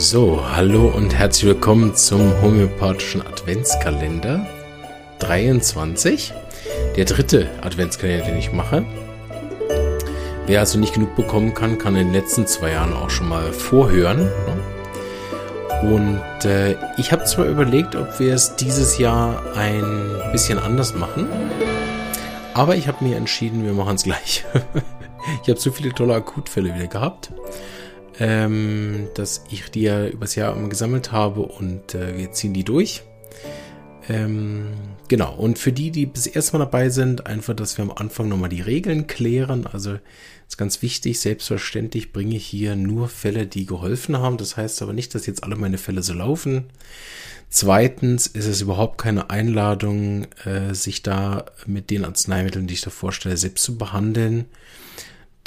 So, hallo und herzlich willkommen zum homöopathischen Adventskalender 23. Der dritte Adventskalender, den ich mache. Wer also nicht genug bekommen kann, kann in den letzten zwei Jahren auch schon mal vorhören. Ne? Und äh, ich habe zwar überlegt, ob wir es dieses Jahr ein bisschen anders machen, aber ich habe mir entschieden, wir machen es gleich. ich habe so viele tolle Akutfälle wieder gehabt ähm, dass ich die ja übers Jahr gesammelt habe und äh, wir ziehen die durch. Ähm, genau, und für die, die bis erste Mal dabei sind, einfach, dass wir am Anfang nochmal die Regeln klären. Also ist ganz wichtig, selbstverständlich bringe ich hier nur Fälle, die geholfen haben. Das heißt aber nicht, dass jetzt alle meine Fälle so laufen. Zweitens ist es überhaupt keine Einladung, äh, sich da mit den Arzneimitteln, die ich da vorstelle, selbst zu behandeln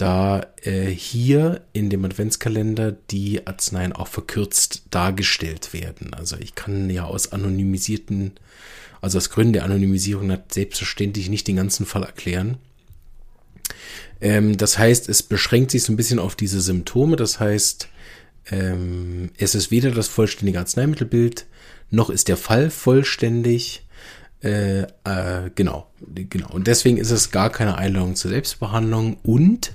da äh, hier in dem Adventskalender die Arzneien auch verkürzt dargestellt werden. Also ich kann ja aus anonymisierten, also aus Gründen der Anonymisierung selbstverständlich nicht den ganzen Fall erklären. Ähm, das heißt, es beschränkt sich so ein bisschen auf diese Symptome. Das heißt, ähm, es ist weder das vollständige Arzneimittelbild, noch ist der Fall vollständig. Äh, äh, genau, genau. Und deswegen ist es gar keine Einladung zur Selbstbehandlung und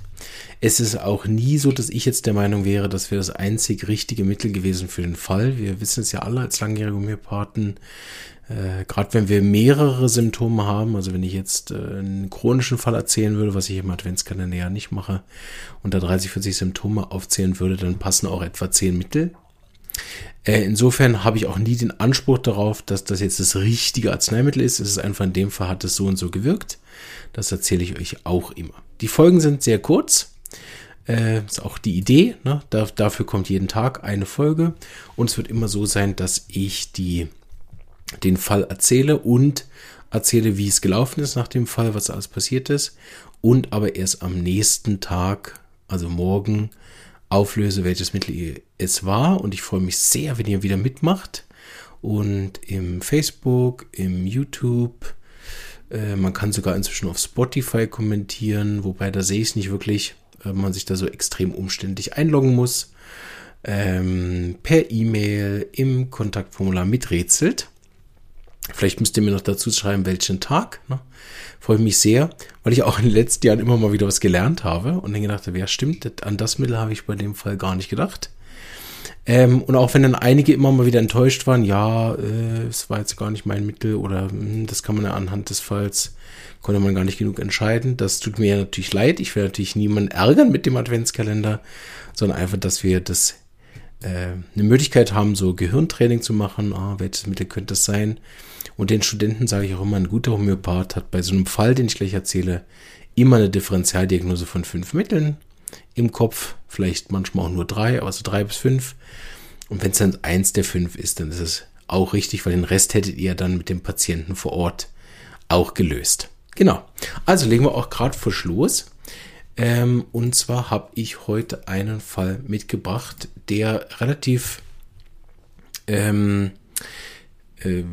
es ist auch nie so, dass ich jetzt der Meinung wäre, das wäre das einzig richtige Mittel gewesen für den Fall. Wir wissen es ja alle als langjährige Homöopathen, äh, gerade wenn wir mehrere Symptome haben, also wenn ich jetzt äh, einen chronischen Fall erzählen würde, was ich im Adventskalender ja nicht mache, und da 30, 40 Symptome aufzählen würde, dann passen auch etwa 10 Mittel. Äh, insofern habe ich auch nie den Anspruch darauf, dass das jetzt das richtige Arzneimittel ist. Es ist einfach in dem Fall hat es so und so gewirkt. Das erzähle ich euch auch immer. Die Folgen sind sehr kurz. Äh, ist auch die Idee. Ne? Da, dafür kommt jeden Tag eine Folge. Und es wird immer so sein, dass ich die, den Fall erzähle und erzähle, wie es gelaufen ist nach dem Fall, was alles passiert ist. Und aber erst am nächsten Tag, also morgen, auflöse, welches Mittel es war. Und ich freue mich sehr, wenn ihr wieder mitmacht. Und im Facebook, im YouTube, äh, man kann sogar inzwischen auf Spotify kommentieren, wobei da sehe ich es nicht wirklich, weil man sich da so extrem umständlich einloggen muss. Ähm, per E-Mail im Kontaktformular miträtselt. Vielleicht müsst ihr mir noch dazu schreiben, welchen Tag. Ne? Freue mich sehr, weil ich auch in den letzten Jahren immer mal wieder was gelernt habe und dann gedacht habe, ja stimmt, an das Mittel habe ich bei dem Fall gar nicht gedacht. Ähm, und auch wenn dann einige immer mal wieder enttäuscht waren, ja, äh, es war jetzt gar nicht mein Mittel oder mh, hm, das kann man ja anhand des Falls, konnte man gar nicht genug entscheiden. Das tut mir natürlich leid. Ich will natürlich niemanden ärgern mit dem Adventskalender, sondern einfach, dass wir das äh, eine Möglichkeit haben, so Gehirntraining zu machen. Ah, welches Mittel könnte es sein? Und den Studenten sage ich auch immer, ein guter Homöopath hat bei so einem Fall, den ich gleich erzähle, immer eine Differentialdiagnose von fünf Mitteln im Kopf, vielleicht manchmal auch nur drei, aber so drei bis fünf. Und wenn es dann eins der fünf ist, dann ist es auch richtig, weil den Rest hättet ihr dann mit dem Patienten vor Ort auch gelöst. Genau. Also legen wir auch gerade frisch los. Ähm, und zwar habe ich heute einen Fall mitgebracht, der relativ, ähm, äh,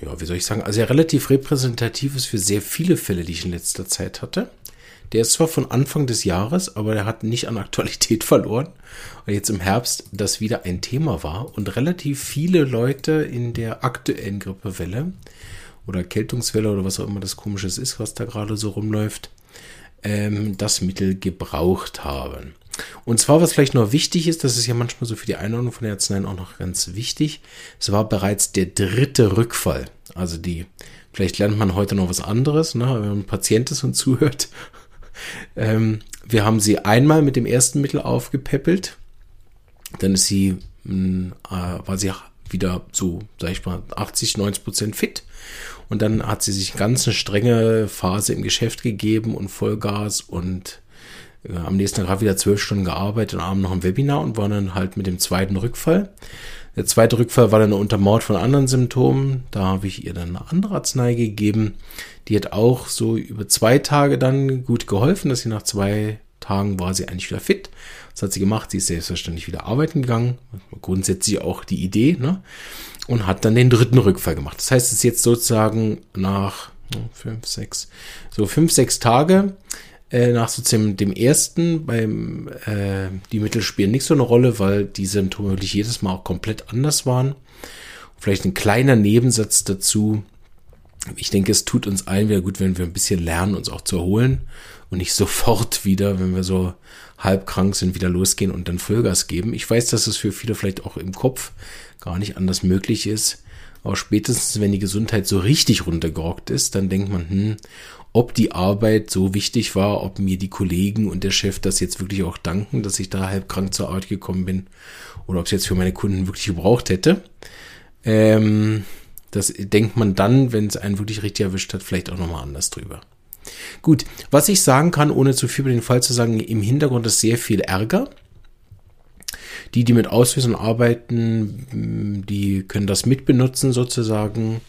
ja, wie soll ich sagen, also relativ repräsentativ ist für sehr viele Fälle, die ich in letzter Zeit hatte. Der ist zwar von Anfang des Jahres, aber der hat nicht an Aktualität verloren. Und jetzt im Herbst das wieder ein Thema war und relativ viele Leute in der aktuellen Grippewelle oder Erkältungswelle oder was auch immer das komisches ist, was da gerade so rumläuft, ähm, das Mittel gebraucht haben. Und zwar, was vielleicht noch wichtig ist, das ist ja manchmal so für die Einordnung von den Arzneien auch noch ganz wichtig, es war bereits der dritte Rückfall. Also die, vielleicht lernt man heute noch was anderes, ne, wenn ein Patient ist und zuhört ähm, wir haben sie einmal mit dem ersten Mittel aufgepäppelt. Dann ist sie, mh, hm, äh, war sie wieder so, sag ich mal, 80, 90 Prozent fit. Und dann hat sie sich ganz eine strenge Phase im Geschäft gegeben und Vollgas und am nächsten Tag wieder zwölf Stunden gearbeitet und abends noch ein Webinar und war dann halt mit dem zweiten Rückfall. Der zweite Rückfall war dann untermauert von anderen Symptomen. Da habe ich ihr dann eine andere Arznei gegeben. Die hat auch so über zwei Tage dann gut geholfen, dass sie nach zwei Tagen war sie eigentlich wieder fit. Das hat sie gemacht. Sie ist selbstverständlich wieder arbeiten gegangen. Grundsätzlich auch die Idee, ne? Und hat dann den dritten Rückfall gemacht. Das heißt, es ist jetzt sozusagen nach fünf, sechs, so fünf, sechs Tage Äh, nach sozusagen dem ersten, beim äh, die Mittel spielen nicht so eine Rolle, weil die Symptome wirklich jedes Mal auch komplett anders waren. Vielleicht ein kleiner Nebensatz dazu. Ich denke, es tut uns allen wieder gut, wenn wir ein bisschen lernen, uns auch zu erholen und nicht sofort wieder, wenn wir so halb krank sind, wieder losgehen und dann Vollgas geben. Ich weiß, dass es für viele vielleicht auch im Kopf gar nicht anders möglich ist. Aber spätestens, wenn die Gesundheit so richtig runtergerockt ist, dann denkt man, hm, ob die Arbeit so wichtig war, ob mir die Kollegen und der Chef das jetzt wirklich auch danken, dass ich da halb krank zur Arbeit gekommen bin oder ob es jetzt für meine Kunden wirklich gebraucht hätte. Ähm, das denkt man dann, wenn es einen wirklich richtig erwischt hat, vielleicht auch nochmal anders drüber. Gut, was ich sagen kann, ohne zu viel über den Fall zu sagen, im Hintergrund ist sehr viel Ärger. Die, die mit Auslösern arbeiten, die können das mitbenutzen sozusagen.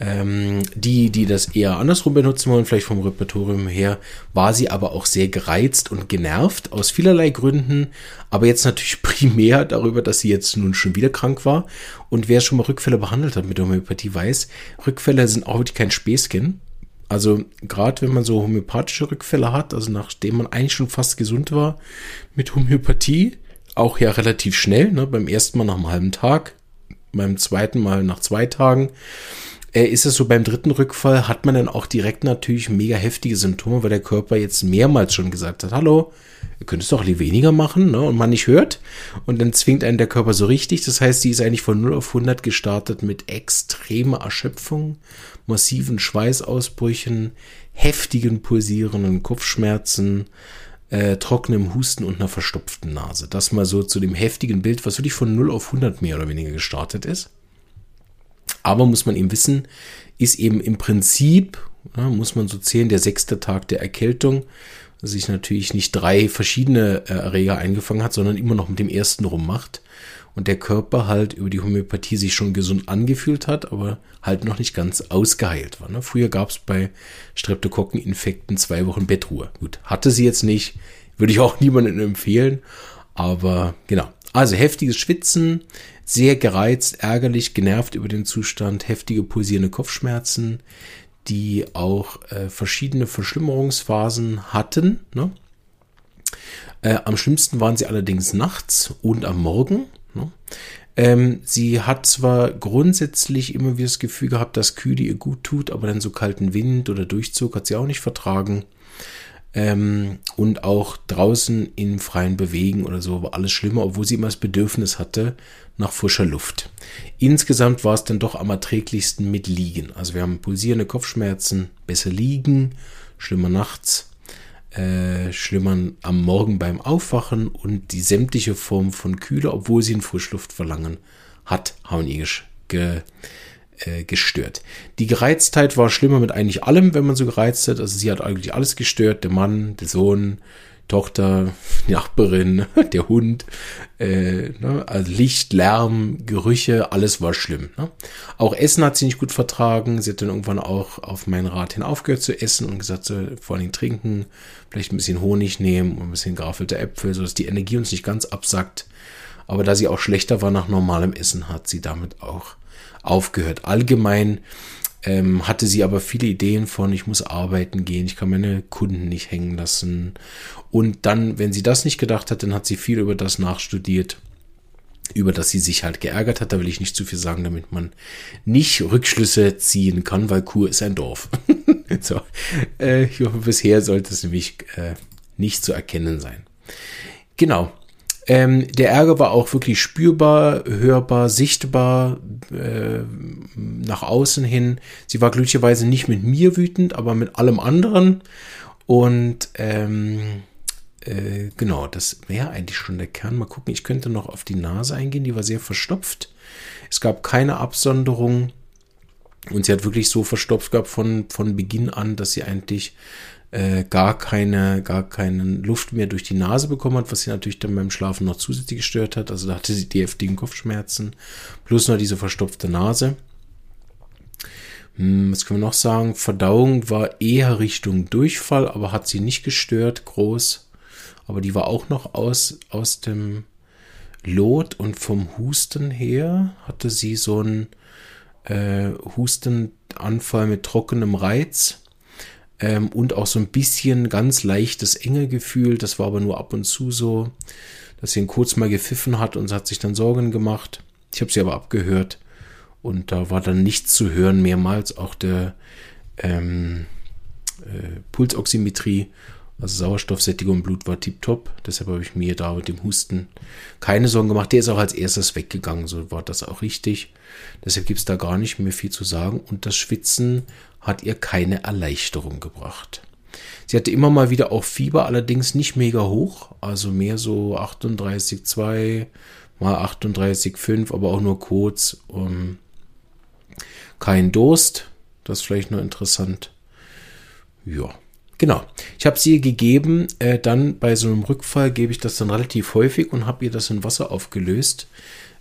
Ähm, die, die das eher andersrum benutzen wollen, vielleicht vom Repertorium her, war sie aber auch sehr gereizt und genervt aus vielerlei Gründen, aber jetzt natürlich primär darüber, dass sie jetzt nun schon wieder krank war. Und wer schon mal Rückfälle behandelt hat mit Homöopathie weiß, Rückfälle sind auch wirklich kein Späßchen. Also gerade wenn man so homöopathische Rückfälle hat, also nachdem man eigentlich schon fast gesund war mit Homöopathie, auch ja relativ schnell, ne, beim ersten Mal nach einem halben Tag, beim zweiten Mal nach zwei Tagen, äh, ist es so beim dritten Rückfall, hat man dann auch direkt natürlich mega heftige Symptome, weil der Körper jetzt mehrmals schon gesagt hat, hallo, ihr könnt es doch weniger machen, ne? und man nicht hört. Und dann zwingt einen der Körper so richtig. Das heißt, die ist eigentlich von 0 auf 100 gestartet mit extremer Erschöpfung, massiven Schweißausbrüchen, heftigen pulsierenden Kopfschmerzen, äh, trockenem Husten und einer verstopften Nase. Das mal so zu dem heftigen Bild, was wirklich von 0 auf 100 mehr oder weniger gestartet ist. Aber muss man eben wissen, ist eben im Prinzip, ja, muss man so zählen, der sechste Tag der Erkältung, dass sich natürlich nicht drei verschiedene äh, Erreger eingefangen hat, sondern immer noch mit dem ersten rummacht. Und der Körper halt über die Homöopathie sich schon gesund angefühlt hat, aber halt noch nicht ganz ausgeheilt war. Ne? Früher gab es bei Streptokokkeninfekten zwei Wochen Bettruhe. Gut, hatte sie jetzt nicht, würde ich auch niemandem empfehlen. Aber genau. Also heftiges Schwitzen, sehr gereizt, ärgerlich, genervt über den Zustand, heftige pulsierende Kopfschmerzen, die auch äh, verschiedene Verschlimmerungsphasen hatten. Ne? Äh, am schlimmsten waren sie allerdings nachts und am Morgen. Ne? Ähm, sie hat zwar grundsätzlich immer wieder das Gefühl gehabt, dass Kühle ihr gut tut, aber dann so kalten Wind oder Durchzug hat sie auch nicht vertragen ähm, und auch draußen im freien Bewegen oder so war alles schlimmer, obwohl sie immer das Bedürfnis hatte nach frischer Luft. Insgesamt war es dann doch am erträglichsten mit Liegen. Also wir haben pulsierende Kopfschmerzen, besser liegen, schlimmer nachts, äh, schlimmer am Morgen beim Aufwachen und die sämtliche Form von Kühle, obwohl sie ein Frischluftverlangen hat, haben ihr ge äh, gestört. Die Gereiztheit war schlimmer mit eigentlich allem, wenn man so gereizt hat. Also sie hat eigentlich alles gestört. Der Mann, der Sohn, Tochter, Nachbarin, der Hund, äh, ne? also Licht, Lärm, Gerüche, alles war schlimm. Ne? Auch Essen hat sie nicht gut vertragen. Sie hat dann irgendwann auch auf meinen Rat hin aufgehört zu essen und gesagt, so, vor allem trinken, vielleicht ein bisschen Honig nehmen und ein bisschen grafelte Äpfel, sodass die Energie uns nicht ganz absackt. Aber da sie auch schlechter war nach normalem Essen, hat sie damit auch aufgehört. Allgemein ähm, hatte sie aber viele Ideen von, ich muss arbeiten gehen, ich kann meine Kunden nicht hängen lassen. Und dann, wenn sie das nicht gedacht hat, dann hat sie viel über das nachstudiert, über das sie sich halt geärgert hat. Da will ich nicht zu viel sagen, damit man nicht Rückschlüsse ziehen kann, weil Kur ist ein Dorf. so, äh, ich hoffe, bisher sollte es nämlich äh, nicht zu erkennen sein. Genau, ähm, der Ärger war auch wirklich spürbar, hörbar, sichtbar äh, nach außen hin. Sie war glücklicherweise nicht mit mir wütend, aber mit allem anderen. Und ähm, äh, genau, das wäre eigentlich schon der Kern. Mal gucken, ich könnte noch auf die Nase eingehen. Die war sehr verstopft. Es gab keine Absonderung. Und sie hat wirklich so verstopft gehabt von, von Beginn an, dass sie eigentlich äh, gar keine, gar keine Luft mehr durch die Nase bekommen hat, was sie natürlich dann beim Schlafen noch zusätzlich gestört hat. Also da hatte sie die heftigen Kopfschmerzen, plus noch diese verstopfte Nase. Hm, was können wir noch sagen? Verdauung war eher Richtung Durchfall, aber hat sie nicht gestört, groß. Aber die war auch noch aus, aus dem Lot und vom Husten her hatte sie so einen äh, Hustenanfall mit trockenem Reiz ähm, und auch so ein bisschen ganz leichtes enge Gefühl. Das war aber nur ab und zu so, dass sie ihn kurz mal gepfiffen hat und hat sich dann Sorgen gemacht. Ich habe sie aber abgehört und da war dann nichts zu hören, mehrmals auch der ähm, äh, Pulsoximetrie, also Sauerstoffsättigung im Blut war tiptop. Deshalb habe ich mir da mit dem Husten keine Sorgen gemacht. Der ist auch als erstes weggegangen, so war das auch richtig. Deshalb gibt es da gar nicht mehr viel zu sagen. Und das Schwitzen hat ihr keine Erleichterung gebracht. Sie hatte immer mal wieder auch Fieber, allerdings nicht mega hoch, also mehr so 38,2 mal 38,5, aber auch nur kurz. Um, kein Durst, das ist vielleicht nur interessant. Ja, genau. Ich habe sie ihr gegeben, äh, dann bei so einem Rückfall gebe ich das dann relativ häufig und habe ihr das in Wasser aufgelöst.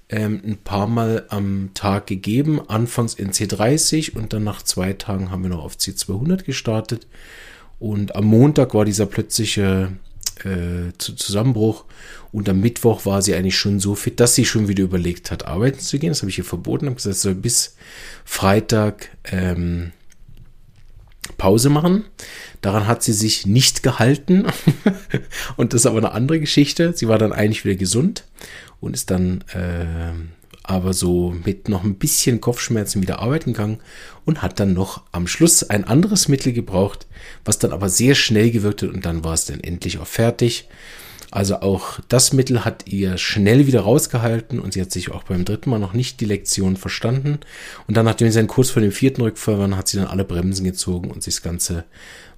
Ähm, ein paar Mal am Tag gegeben, anfangs in C30 und dann nach zwei Tagen haben wir noch auf C200 gestartet. Und am Montag war dieser plötzliche äh, Zusammenbruch und am Mittwoch war sie eigentlich schon so fit, dass sie schon wieder überlegt hat, arbeiten zu gehen. Das habe ich ihr verboten, habe gesagt, soll bis Freitag ähm, Pause machen. Daran hat sie sich nicht gehalten. und das ist aber eine andere Geschichte. Sie war dann eigentlich wieder gesund und ist dann äh, aber so mit noch ein bisschen Kopfschmerzen wieder arbeiten gegangen und hat dann noch am Schluss ein anderes Mittel gebraucht, was dann aber sehr schnell gewirkt hat und dann war es dann endlich auch fertig. Also auch das Mittel hat ihr schnell wieder rausgehalten und sie hat sich auch beim dritten Mal noch nicht die Lektion verstanden. Und dann, nachdem sie dann kurz vor dem vierten Rückfall waren, hat sie dann alle Bremsen gezogen und sich das ganze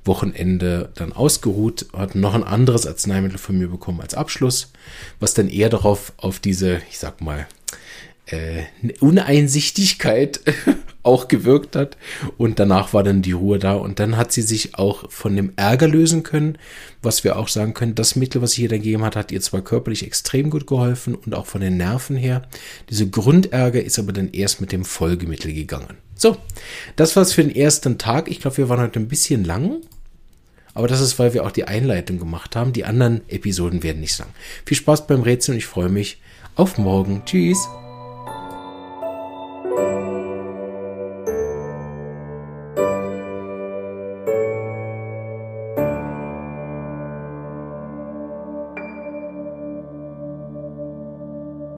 Wochenende dann ausgeruht, hat noch ein anderes Arzneimittel von mir bekommen als Abschluss, was dann eher darauf auf diese, ich sag mal, äh, Uneinsichtigkeit auch gewirkt hat. Und danach war dann die Ruhe da. Und dann hat sie sich auch von dem Ärger lösen können, was wir auch sagen können. Das Mittel, was sie ihr dann gegeben hat, hat ihr zwar körperlich extrem gut geholfen und auch von den Nerven her. Diese Grundärger ist aber dann erst mit dem Folgemittel gegangen. So, das war's für den ersten Tag. Ich glaube, wir waren heute ein bisschen lang. Aber das ist, weil wir auch die Einleitung gemacht haben. Die anderen Episoden werden nicht lang. Viel Spaß beim Rätseln und ich freue mich auf morgen. Tschüss.